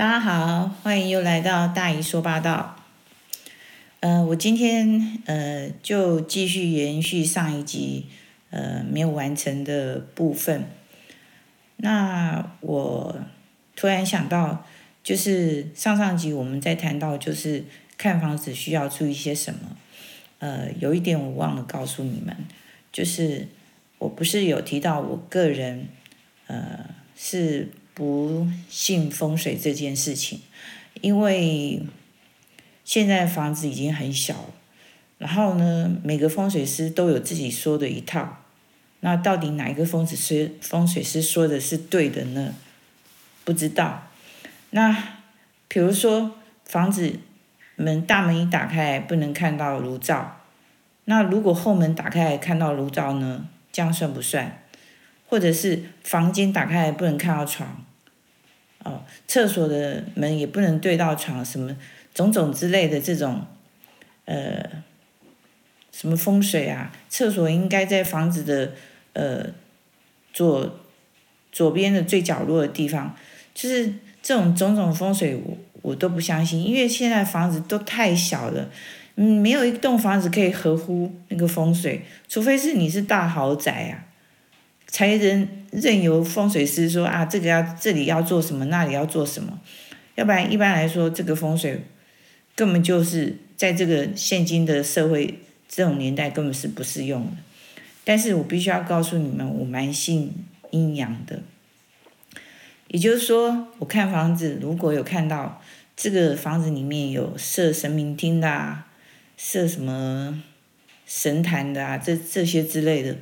大家好，欢迎又来到大姨说八道。呃，我今天呃就继续延续上一集呃没有完成的部分。那我突然想到，就是上上集我们在谈到，就是看房子需要注意些什么。呃，有一点我忘了告诉你们，就是我不是有提到我个人呃是。不信风水这件事情，因为现在房子已经很小了，然后呢，每个风水师都有自己说的一套，那到底哪一个风水师风水师说的是对的呢？不知道。那比如说房子门大门一打开不能看到炉灶，那如果后门打开看到炉灶呢？这样算不算？或者是房间打开不能看到床？哦，厕所的门也不能对到床，什么种种之类的这种，呃，什么风水啊？厕所应该在房子的呃左左边的最角落的地方，就是这种种种风水我，我都不相信，因为现在房子都太小了，嗯，没有一栋房子可以合乎那个风水，除非是你是大豪宅啊。才任任由风水师说啊，这个要这里要做什么，那里要做什么，要不然一般来说，这个风水根本就是在这个现今的社会这种年代根本是不适用的。但是我必须要告诉你们，我蛮信阴阳的，也就是说，我看房子如果有看到这个房子里面有设神明厅的啊，设什么神坛的啊，这这些之类的，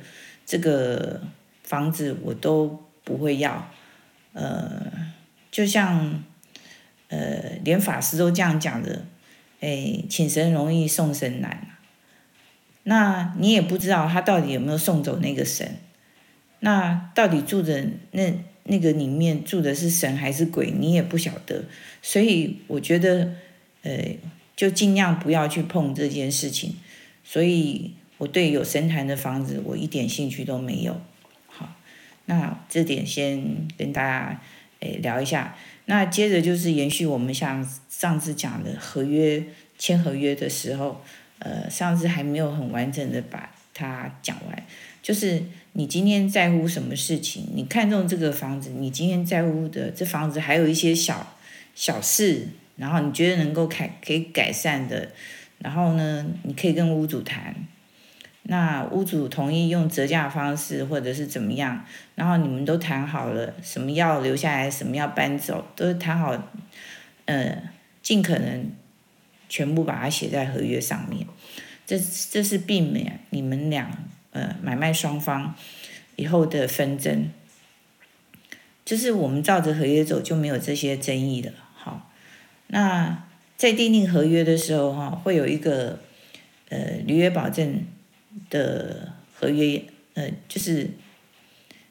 这个。房子我都不会要，呃，就像，呃，连法师都这样讲的，哎，请神容易送神难，那你也不知道他到底有没有送走那个神，那到底住的那那个里面住的是神还是鬼，你也不晓得，所以我觉得，呃，就尽量不要去碰这件事情，所以我对有神坛的房子我一点兴趣都没有。那这点先跟大家诶聊一下，那接着就是延续我们像上次讲的合约签合约的时候，呃，上次还没有很完整的把它讲完，就是你今天在乎什么事情，你看中这个房子，你今天在乎的这房子还有一些小小事，然后你觉得能够改可以改善的，然后呢，你可以跟屋主谈。那屋主同意用折价方式，或者是怎么样，然后你们都谈好了，什么要留下来，什么要搬走，都是谈好，呃，尽可能全部把它写在合约上面。这这是避免你们俩呃买卖双方以后的纷争，就是我们照着合约走，就没有这些争议了。好，那在订定合约的时候哈，会有一个呃履约保证。的合约，呃，就是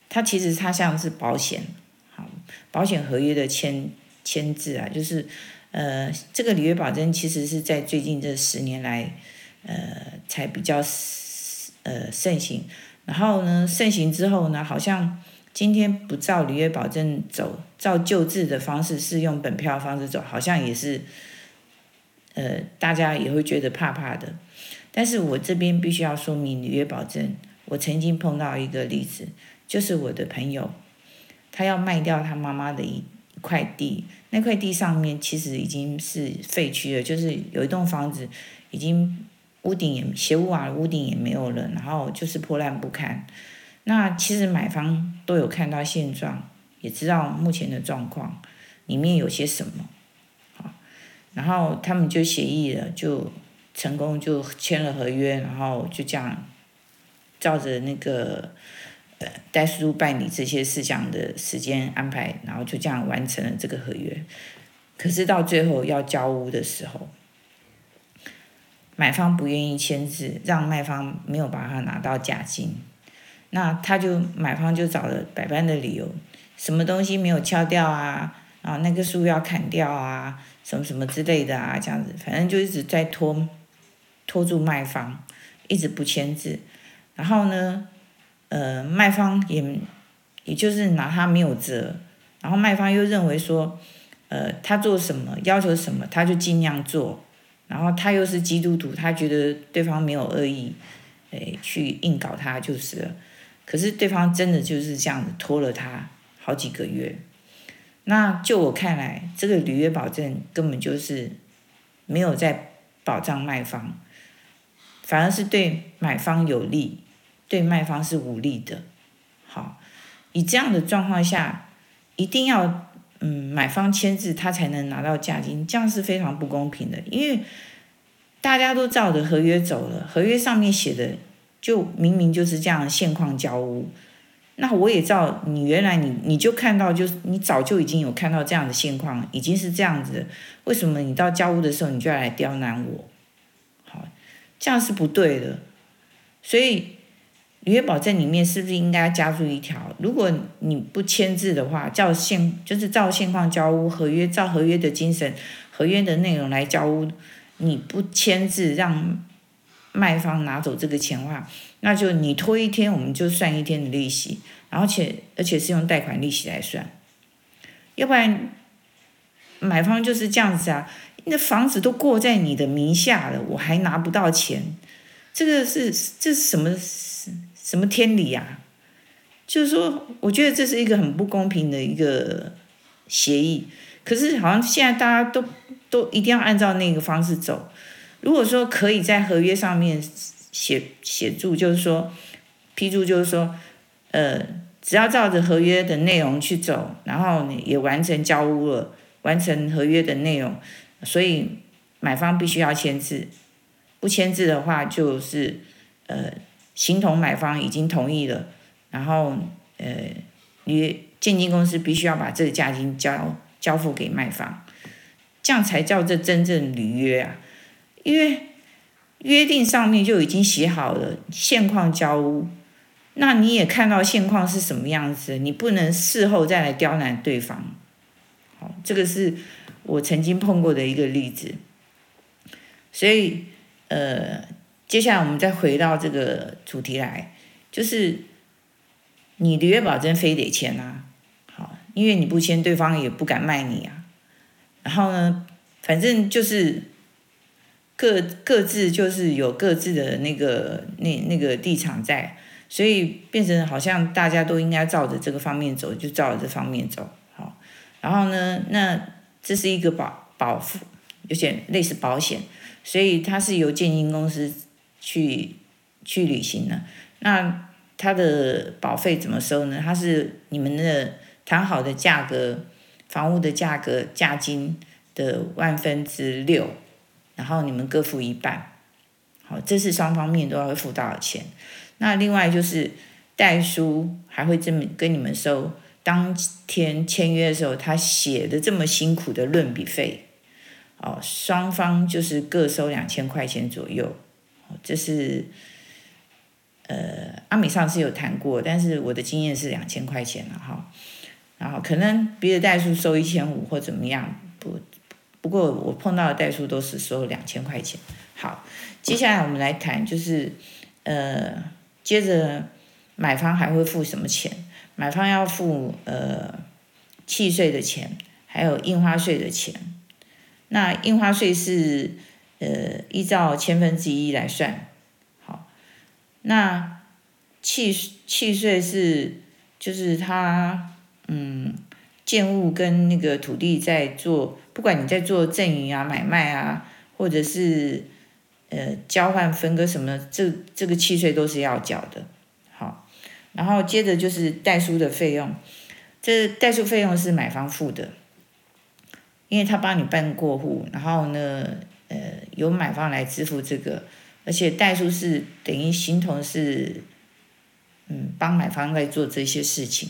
它其实它像是保险，好，保险合约的签签字啊，就是呃，这个履约保证其实是在最近这十年来，呃，才比较呃盛行。然后呢，盛行之后呢，好像今天不照履约保证走，照旧制的方式是用本票方式走，好像也是，呃，大家也会觉得怕怕的。但是我这边必须要说明履约保证。我曾经碰到一个例子，就是我的朋友，他要卖掉他妈妈的一块地，那块地上面其实已经是废墟了，就是有一栋房子已经屋顶也斜屋瓦屋顶也没有了，然后就是破烂不堪。那其实买方都有看到现状，也知道目前的状况里面有些什么，好，然后他们就协议了，就。成功就签了合约，然后就这样照着那个呃代书办理这些事项的时间安排，然后就这样完成了这个合约。可是到最后要交屋的时候，买方不愿意签字，让卖方没有把它拿到价金。那他就买方就找了百般的理由，什么东西没有敲掉啊，啊那个树要砍掉啊，什么什么之类的啊，这样子，反正就一直在拖。拖住卖方，一直不签字，然后呢，呃，卖方也，也就是拿他没有辙，然后卖方又认为说，呃，他做什么要求什么，他就尽量做。然后他又是基督徒，他觉得对方没有恶意，诶，去硬搞他就是了。可是对方真的就是这样子拖了他好几个月。那就我看来，这个履约保证根本就是没有在保障卖方，反而是对买方有利，对卖方是无利的。好，以这样的状况下，一定要。嗯，买方签字，他才能拿到价金，这样是非常不公平的。因为大家都照着合约走了，合约上面写的就明明就是这样现况交屋。那我也照你原来你你就看到，就是你早就已经有看到这样的现况，已经是这样子。为什么你到交屋的时候你就要来刁难我？这样是不对的。所以。履约保证里面是不是应该加入一条？如果你不签字的话，照现就是照现况交屋合约，照合约的精神、合约的内容来交屋，你不签字让卖方拿走这个钱的话，那就你拖一天，我们就算一天的利息，而且而且是用贷款利息来算，要不然买方就是这样子啊，那房子都过在你的名下了，我还拿不到钱，这个是这是什么？什么天理呀？就是说，我觉得这是一个很不公平的一个协议。可是好像现在大家都都一定要按照那个方式走。如果说可以在合约上面写写注，就是说批注，就是说，呃，只要照着合约的内容去走，然后也完成交屋了，完成合约的内容，所以买方必须要签字。不签字的话，就是呃。形同买方已经同意了，然后呃，你建金公司必须要把这个价金交交付给卖方，这样才叫这真正履约啊！因为约定上面就已经写好了现况交屋，那你也看到现况是什么样子，你不能事后再来刁难对方。好，这个是我曾经碰过的一个例子，所以呃。接下来我们再回到这个主题来，就是你履约保证非得签啊，好，因为你不签，对方也不敢卖你啊。然后呢，反正就是各各自就是有各自的那个那那个地场在，所以变成好像大家都应该照着这个方面走，就照着这方面走，好。然后呢，那这是一个保保付，有点类似保险，所以它是由建金公司。去去履行的，那他的保费怎么收呢？他是你们的谈好的价格，房屋的价格价金的万分之六，然后你们各付一半，好，这是双方面都要付到的钱。那另外就是代书还会这么跟你们收，当天签约的时候他写的这么辛苦的论笔费，哦，双方就是各收两千块钱左右。这是，呃，阿美上次有谈过，但是我的经验是两千块钱了哈，然后可能别的代数收一千五或怎么样，不，不过我碰到的代数都是收两千块钱。好，接下来我们来谈，就是，呃，接着买方还会付什么钱？买方要付呃契税的钱，还有印花税的钱。那印花税是。呃，依照千分之一来算，好，那契契税是就是他嗯，建物跟那个土地在做，不管你在做赠与啊、买卖啊，或者是呃交换分割什么，这这个契税都是要缴的，然后接着就是代书的费用，这代书费用是买方付的，因为他帮你办过户，然后呢。呃，由买方来支付这个，而且代书是等于形同是，嗯，帮买方在做这些事情。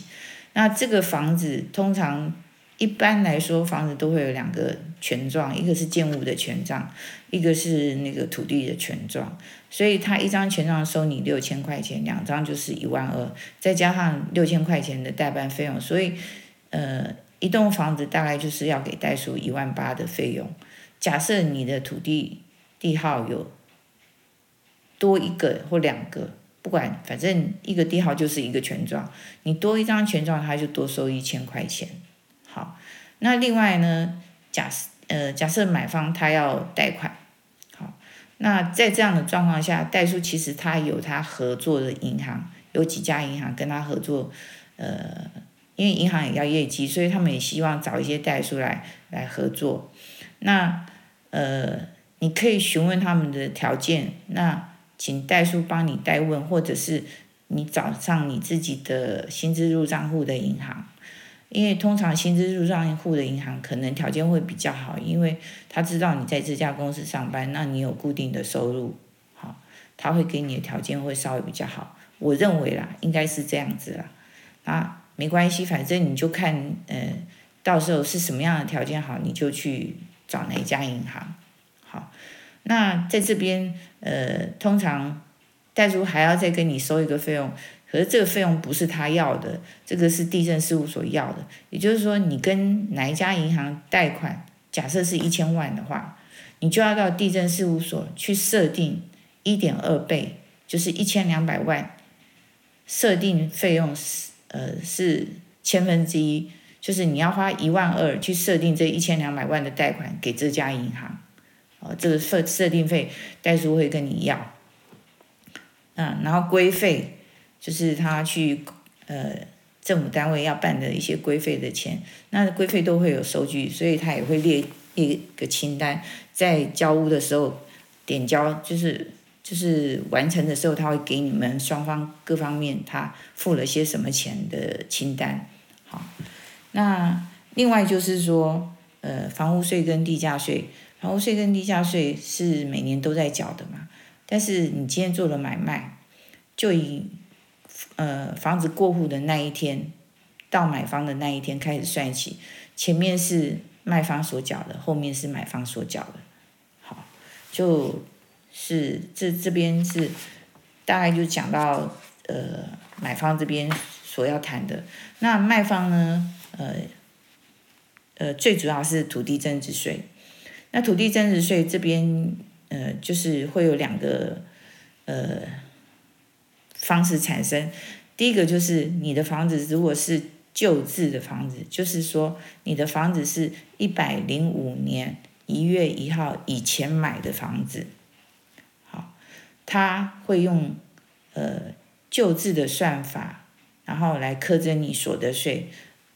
那这个房子通常一般来说，房子都会有两个权状，一个是建物的权状，一个是那个土地的权状。所以他一张权状收你六千块钱，两张就是一万二，再加上六千块钱的代办费用，所以呃，一栋房子大概就是要给代书一万八的费用。假设你的土地地号有多一个或两个，不管反正一个地号就是一个权状，你多一张权状，他就多收一千块钱。好，那另外呢，假设呃假设买方他要贷款，好，那在这样的状况下，代书其实他有他合作的银行，有几家银行跟他合作，呃，因为银行也要业绩，所以他们也希望找一些代书来来合作。那呃，你可以询问他们的条件，那请代书帮你代问，或者是你找上你自己的薪资入账户的银行。因为通常薪资入账户的银行可能条件会比较好，因为他知道你在这家公司上班，那你有固定的收入，好，他会给你的条件会稍微比较好。我认为啦，应该是这样子啦。啊，没关系，反正你就看，呃，到时候是什么样的条件好，你就去找哪家银行。好，那在这边，呃，通常代书还要再跟你收一个费用。可是这个费用不是他要的，这个是地震事务所要的。也就是说，你跟哪一家银行贷款，假设是一千万的话，你就要到地震事务所去设定一点二倍，就是一千两百万，设定费用是呃是千分之一，就是你要花一万二去设定这一千两百万的贷款给这家银行，哦，这个设设定费代书会跟你要，嗯，然后规费。就是他去呃政府单位要办的一些规费的钱，那规费都会有收据，所以他也会列一个清单，在交屋的时候点交，就是就是完成的时候，他会给你们双方各方面他付了些什么钱的清单。好，那另外就是说，呃，房屋税跟地价税，房屋税跟地价税是每年都在缴的嘛，但是你今天做了买卖，就以呃，房子过户的那一天，到买方的那一天开始算起，前面是卖方所缴的，后面是买方所缴的。好，就是这这边是大概就讲到呃买方这边所要谈的，那卖方呢，呃呃最主要是土地增值税。那土地增值税这边呃就是会有两个呃。方式产生，第一个就是你的房子如果是旧制的房子，就是说你的房子是一百零五年一月一号以前买的房子，好，他会用呃旧制的算法，然后来课征你所得税，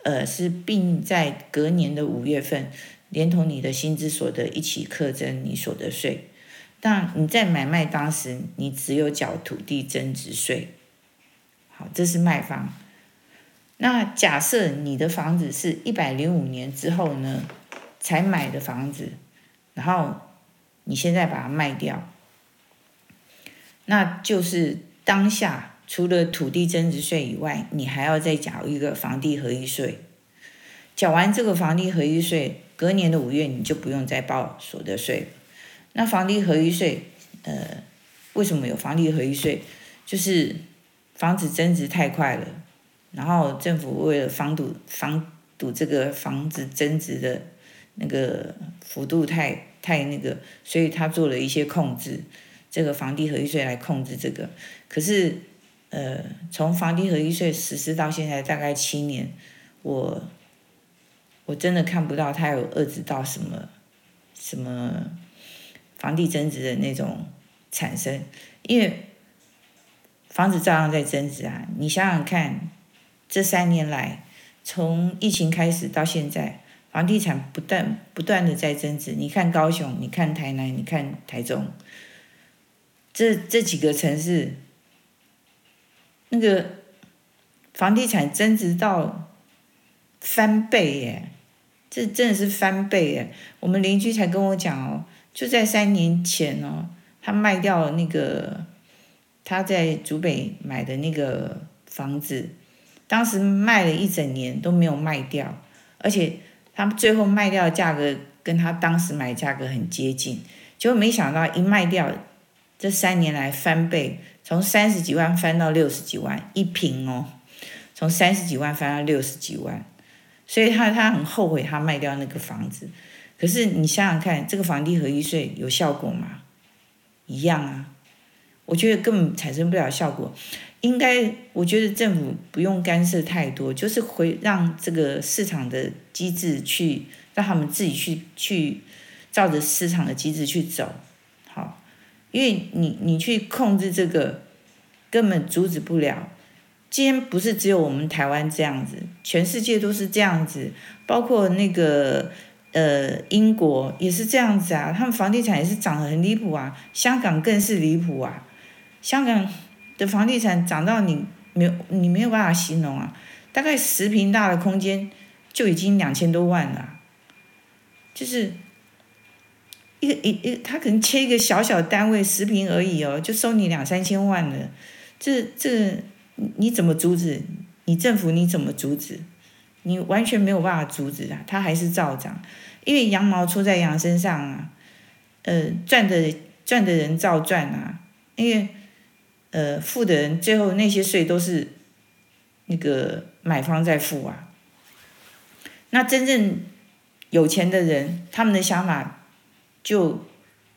呃是并在隔年的五月份，连同你的薪资所得一起课征你所得税。但你在买卖当时，你只有缴土地增值税。好，这是卖方。那假设你的房子是一百零五年之后呢，才买的房子，然后你现在把它卖掉，那就是当下除了土地增值税以外，你还要再缴一个房地合一税。缴完这个房地合一税，隔年的五月你就不用再报所得税。那房地合一税，呃，为什么有房地合一税？就是房子增值太快了，然后政府为了防堵防堵这个房子增值的那个幅度太太那个，所以他做了一些控制，这个房地合一税来控制这个。可是，呃，从房地合一税实施到现在大概七年，我我真的看不到它有遏制到什么什么。房地增值的那种产生，因为房子照样在增值啊！你想想看，这三年来，从疫情开始到现在，房地产不断不断的在增值。你看高雄，你看台南，你看台中，这这几个城市，那个房地产增值到翻倍耶！这真的是翻倍耶！我们邻居才跟我讲哦。就在三年前哦，他卖掉了那个他在竹北买的那个房子，当时卖了一整年都没有卖掉，而且他最后卖掉的价格跟他当时买的价格很接近，结果没想到一卖掉，这三年来翻倍，从三十几万翻到六十几万一平哦，从三十几万翻到六十几万，所以他他很后悔他卖掉那个房子。可是你想想看，这个房地合一税有效果吗？一样啊，我觉得根本产生不了效果。应该，我觉得政府不用干涉太多，就是回让这个市场的机制去让他们自己去去照着市场的机制去走，好，因为你你去控制这个根本阻止不了。今天不是只有我们台湾这样子，全世界都是这样子，包括那个呃英国也是这样子啊，他们房地产也是涨得很离谱啊，香港更是离谱啊，香港的房地产涨到你没有你没有办法形容啊，大概十平大的空间就已经两千多万了，就是一个一一他可能切一个小小单位十平而已哦，就收你两三千万了，这这。你怎么阻止？你政府你怎么阻止？你完全没有办法阻止啊！它还是照涨，因为羊毛出在羊身上啊。呃，赚的赚的人照赚啊，因为呃付的人最后那些税都是那个买方在付啊。那真正有钱的人，他们的想法就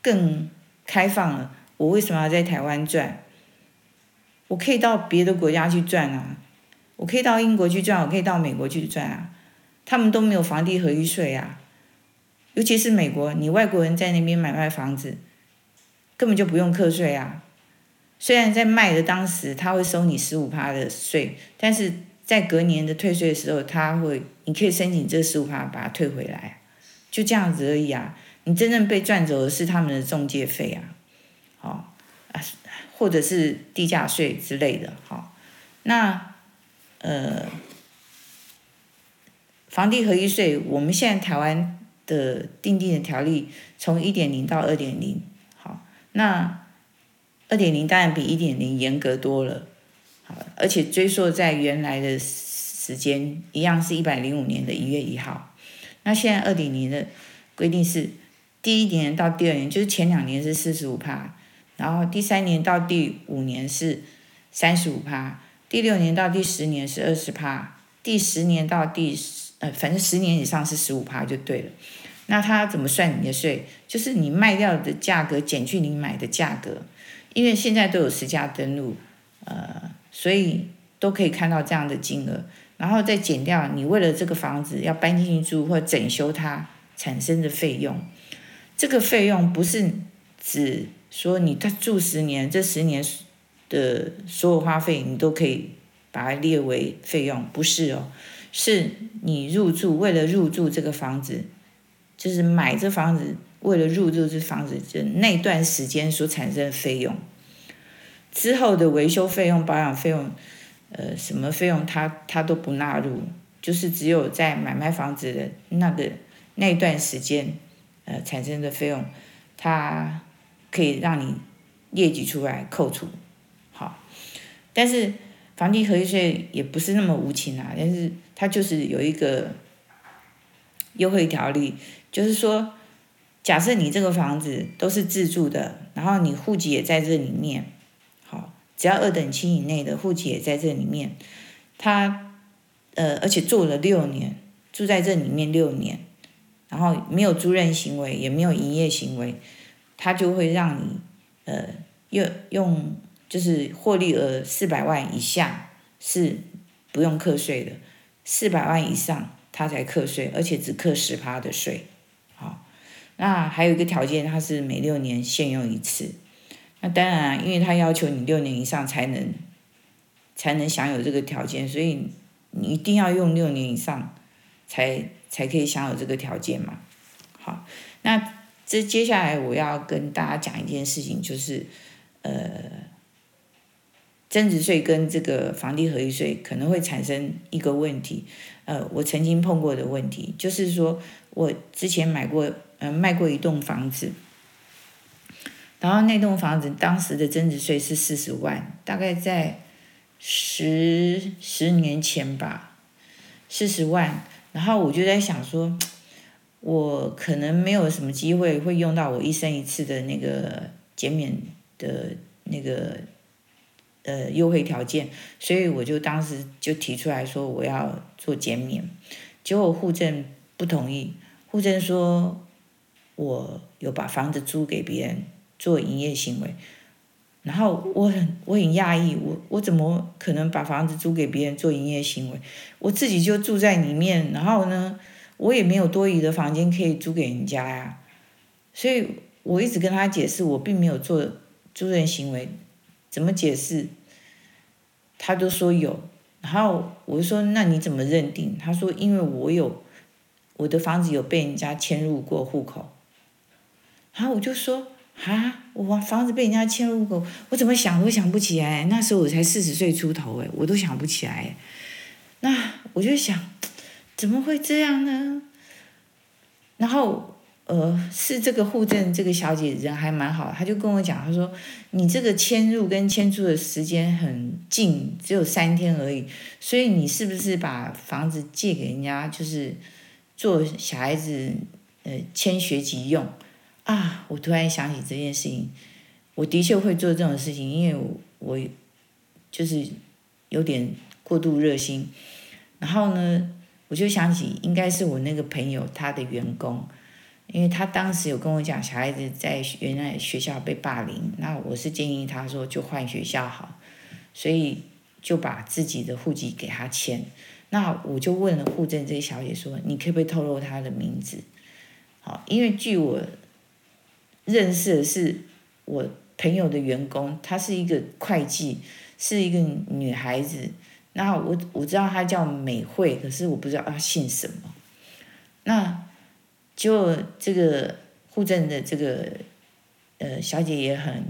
更开放了。我为什么要在台湾赚？我可以到别的国家去赚啊，我可以到英国去赚，我可以到美国去赚啊，他们都没有房地合一税啊，尤其是美国，你外国人在那边买卖房子，根本就不用课税啊。虽然在卖的当时他会收你十五趴的税，但是在隔年的退税的时候，他会，你可以申请这十五趴把它退回来，就这样子而已啊。你真正被赚走的是他们的中介费啊，好啊。或者是地价税之类的，好，那呃，房地合一税，我们现在台湾的订定的条例从一点零到二点零，好，那二点零当然比一点零严格多了，好，而且追溯在原来的时间一样是一百零五年的一月一号，那现在二点零的规定是第一年到第二年，就是前两年是四十五趴。然后第三年到第五年是三十五趴，第六年到第十年是二十趴，第十年到第十呃，反正十年以上是十五趴就对了。那他怎么算你的税？就是你卖掉的价格减去你买的价格，因为现在都有实价登录，呃，所以都可以看到这样的金额，然后再减掉你为了这个房子要搬进去住或整修它产生的费用。这个费用不是指。说你他住十年，这十年的所有花费你都可以把它列为费用，不是哦，是你入住为了入住这个房子，就是买这房子为了入住这房子，就那段时间所产生的费用，之后的维修费用、保养费用，呃，什么费用他他都不纳入，就是只有在买卖房子的那个那段时间，呃，产生的费用，他。可以让你列举出来扣除，但是房地合一税也不是那么无情啊，但是它就是有一个优惠条例，就是说，假设你这个房子都是自住的，然后你户籍也在这里面，好，只要二等亲以内的户籍也在这里面，他呃，而且住了六年，住在这里面六年，然后没有租赁行为，也没有营业行为。他就会让你，呃，用用就是获利额四百万以下是不用课税的，四百万以上他才课税，而且只课十趴的税。好，那还有一个条件，它是每六年限用一次。那当然，因为他要求你六年以上才能才能享有这个条件，所以你一定要用六年以上才才可以享有这个条件嘛。好，那。这接下来我要跟大家讲一件事情，就是，呃，增值税跟这个房地合一税可能会产生一个问题，呃，我曾经碰过的问题，就是说我之前买过，呃，卖过一栋房子，然后那栋房子当时的增值税是四十万，大概在十十年前吧，四十万，然后我就在想说。我可能没有什么机会会用到我一生一次的那个减免的那个呃优惠条件，所以我就当时就提出来说我要做减免，结果户政不同意，户政说我有把房子租给别人做营业行为，然后我很我很讶异，我我怎么可能把房子租给别人做营业行为？我自己就住在里面，然后呢？我也没有多余的房间可以租给人家呀。所以我一直跟他解释，我并没有做租人行为，怎么解释？他都说有。然后我就说，那你怎么认定？他说，因为我有我的房子有被人家迁入过户口。然后我就说。啊！我房子被人家迁入过，我怎么想都想不起来。那时候我才四十岁出头，诶，我都想不起来。那我就想，怎么会这样呢？然后，呃，是这个户政这个小姐人还蛮好，她就跟我讲，她说你这个迁入跟迁出的时间很近，只有三天而已，所以你是不是把房子借给人家，就是做小孩子呃迁学籍用？啊！我突然想起这件事情，我的确会做这种事情，因为我，我就是有点过度热心。然后呢，我就想起应该是我那个朋友他的员工，因为他当时有跟我讲，小孩子在原来学校被霸凌，那我是建议他说就换学校好，所以就把自己的户籍给他签。那我就问了户政这小姐说：“你可不可以透露他的名字？”好，因为据我。认识的是我朋友的员工，她是一个会计，是一个女孩子。那我我知道她叫美惠，可是我不知道她姓什么。那就这个户政的这个呃小姐也很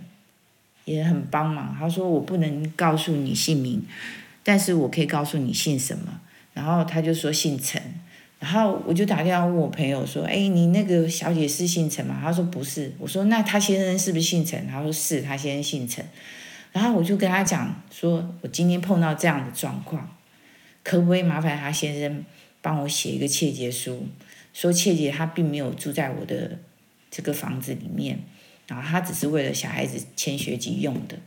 也很帮忙。她说我不能告诉你姓名，但是我可以告诉你姓什么。然后她就说姓陈。然后我就打电话问我朋友说：“哎，你那个小姐是姓陈吗？”她说：“不是。”我说：“那她先生是不是姓陈？”她说：“是，她先生姓陈。”然后我就跟她讲说：“我今天碰到这样的状况，可不可以麻烦她先生帮我写一个切结书，说切结他并没有住在我的这个房子里面，然后他只是为了小孩子签学籍用的。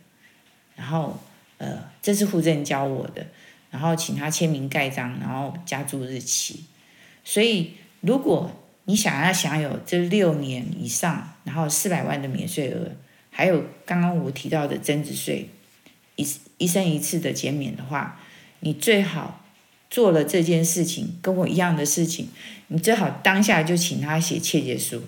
然后呃，这是户政教我的，然后请他签名盖章，然后加注日期。”所以，如果你想要享有这六年以上，然后四百万的免税额，还有刚刚我提到的增值税，一一生一次的减免的话，你最好做了这件事情，跟我一样的事情，你最好当下就请他写切结书，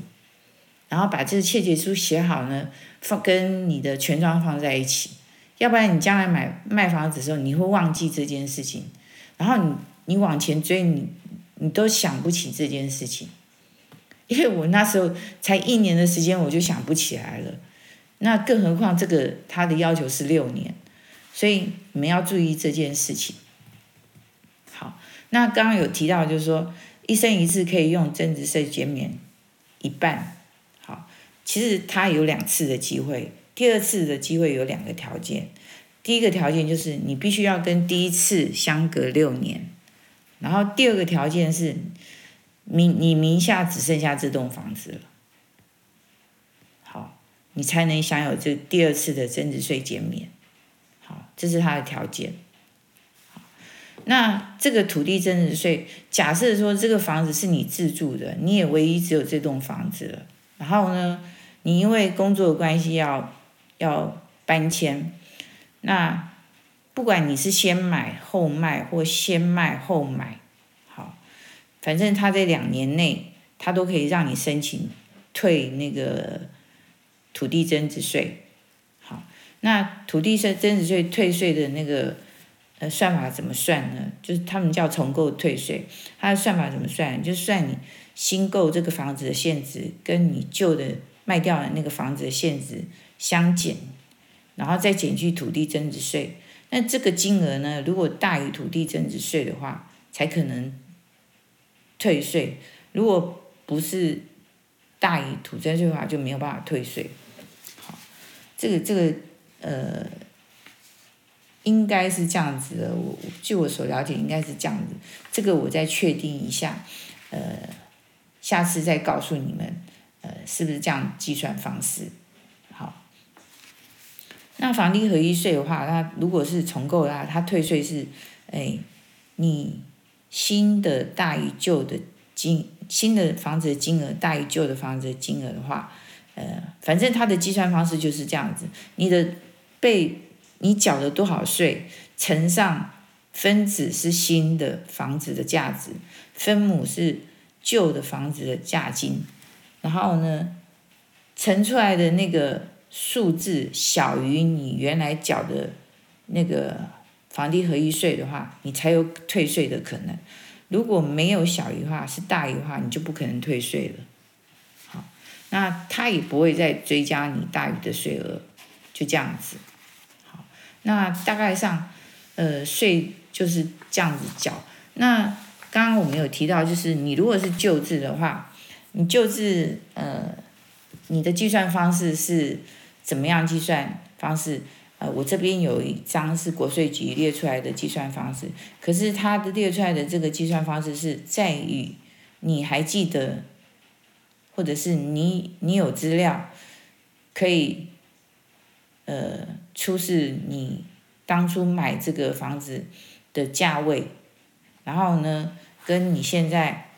然后把这个切结书写好呢，放跟你的权状放在一起，要不然你将来买卖房子的时候，你会忘记这件事情，然后你你往前追你。你都想不起这件事情，因为我那时候才一年的时间，我就想不起来了。那更何况这个他的要求是六年，所以你们要注意这件事情。那刚刚有提到，就是说一生一次可以用增值税减免一半。好，其实他有两次的机会，第二次的机会有两个条件。第一个条件就是你必须要跟第一次相隔六年。然后第二个条件是，名你名下只剩下这栋房子了，好，你才能享有这第二次的增值税减免，好，这是它的条件。那这个土地增值税，假设说这个房子是你自住的，你也唯一只有这栋房子了，然后呢，你因为工作关系要要搬迁，那。不管你是先买后卖或先卖后买，好，反正他在两年内，他都可以让你申请退那个土地增值税。好，那土地增增值税退税的那个呃算法怎么算呢？就是他们叫重购退税，它的算法怎么算？就算你新购这个房子的现值跟你旧的卖掉的那个房子的现值相减，然后再减去土地增值税。那这个金额呢，如果大于土地增值税的话，才可能退税；如果不是大于土增税的话，就没有办法退税。好，这个这个呃，应该是这样子的。我据我所了解，应该是这样子。这个我再确定一下，呃，下次再告诉你们，呃，是不是这样计算方式？好那房地合一税的话，它如果是重购的话，它退税是，哎，你新的大于旧的金，新的房子的金额大于旧的房子的金额的话，呃，反正它的计算方式就是这样子，你的被你缴了多少税乘上分子是新的房子的价值，分母是旧的房子的价金，然后呢，乘出来的那个数字小于你原来缴的那个房地合一税的话，你才有退税的可能。如果没有小于的话，是大于的话，你就不可能退税了。好，那他也不会再追加你大于的税额，就这样子。那大概上，呃，税就是这样子缴。那刚刚我们有提到，就是你如果是旧制的话，你旧制，呃，你的计算方式是怎么样计算方式？呃，我这边有一张是国税局列出来的计算方式，可是它的列出来的这个计算方式是在于你还记得，或者是你你有资料可以呃出示你当初买这个房子的价位，然后呢跟你现在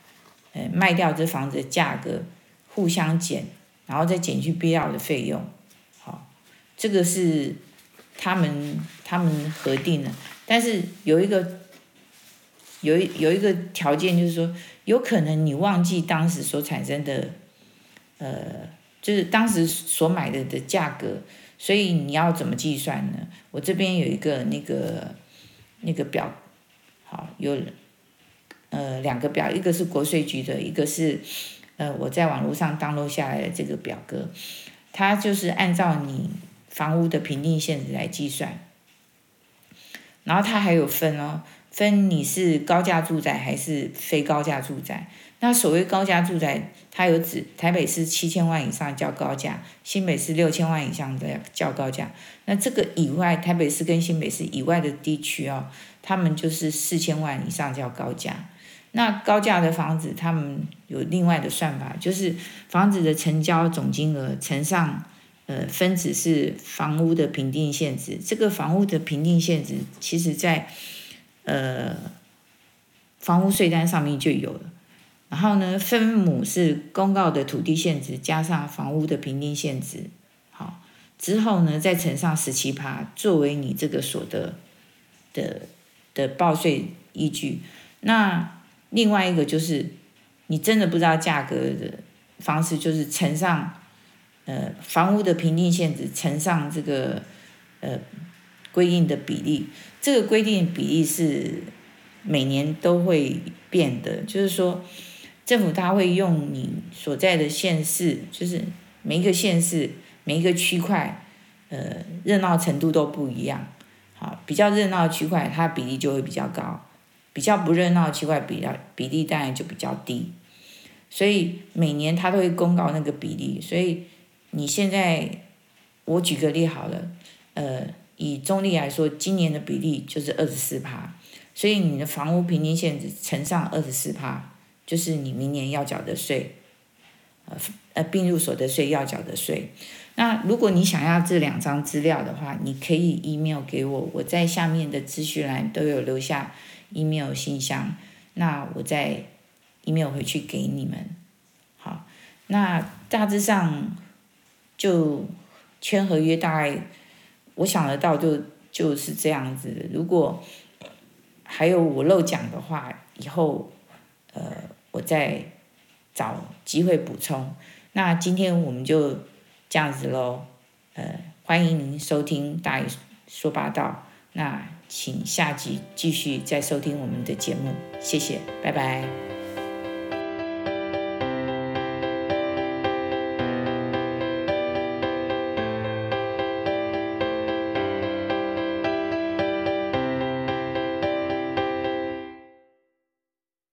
呃卖掉这房子的价格互相减，然后再减去必要的费用，好，这个是。他们他们核定了，但是有一个有有一个条件，就是说有可能你忘记当时所产生的，呃，就是当时所买的的价格，所以你要怎么计算呢？我这边有一个那个那个表，好，有呃两个表，一个是国税局的，一个是呃我在网络上 download 下来的这个表格，它就是按照你。房屋的评定现值来计算，然后它还有分哦，分你是高价住宅还是非高价住宅。那所谓高价住宅，它有指台北市七千万以上叫高价，新北市六千万以上的叫高价。那这个以外，台北市跟新北市以外的地区哦，他们就是四千万以上叫高价。那高价的房子，他们有另外的算法，就是房子的成交总金额乘上。呃，分子是房屋的评定现值，这个房屋的评定现值，其实在呃房屋税单上面就有了。然后呢，分母是公告的土地现值加上房屋的评定现值，好，之后呢再乘上十七趴，作为你这个所得的的报税依据。那另外一个就是你真的不知道价格的方式，就是乘上。呃，房屋的评定现值乘上这个呃规定的比例，这个规定比例是每年都会变的。就是说，政府它会用你所在的县市，就是每一个县市每一个区块，呃，热闹程度都不一样。好，比较热闹的区块，它比例就会比较高；比较不热闹的区块，比较比例当然就比较低。所以每年它都会公告那个比例，所以。你现在，我举个例好了，呃，以中坜来说，今年的比例就是二十四趴，所以你的房屋平均现值乘上二十四趴，就是你明年要缴的税，呃呃，并入所得税要缴的税。那如果你想要这两张资料的话，你可以 email 给我，我在下面的资讯栏都有留下 email 信箱，那我再 email 回去给你们。好，那大致上。就签合约，大概我想得到就就是这样子。如果还有我漏讲的话，以后呃我再找机会补充。那今天我们就这样子喽。呃，欢迎您收听大姨说八道。那请下集继续再收听我们的节目，谢谢，拜拜。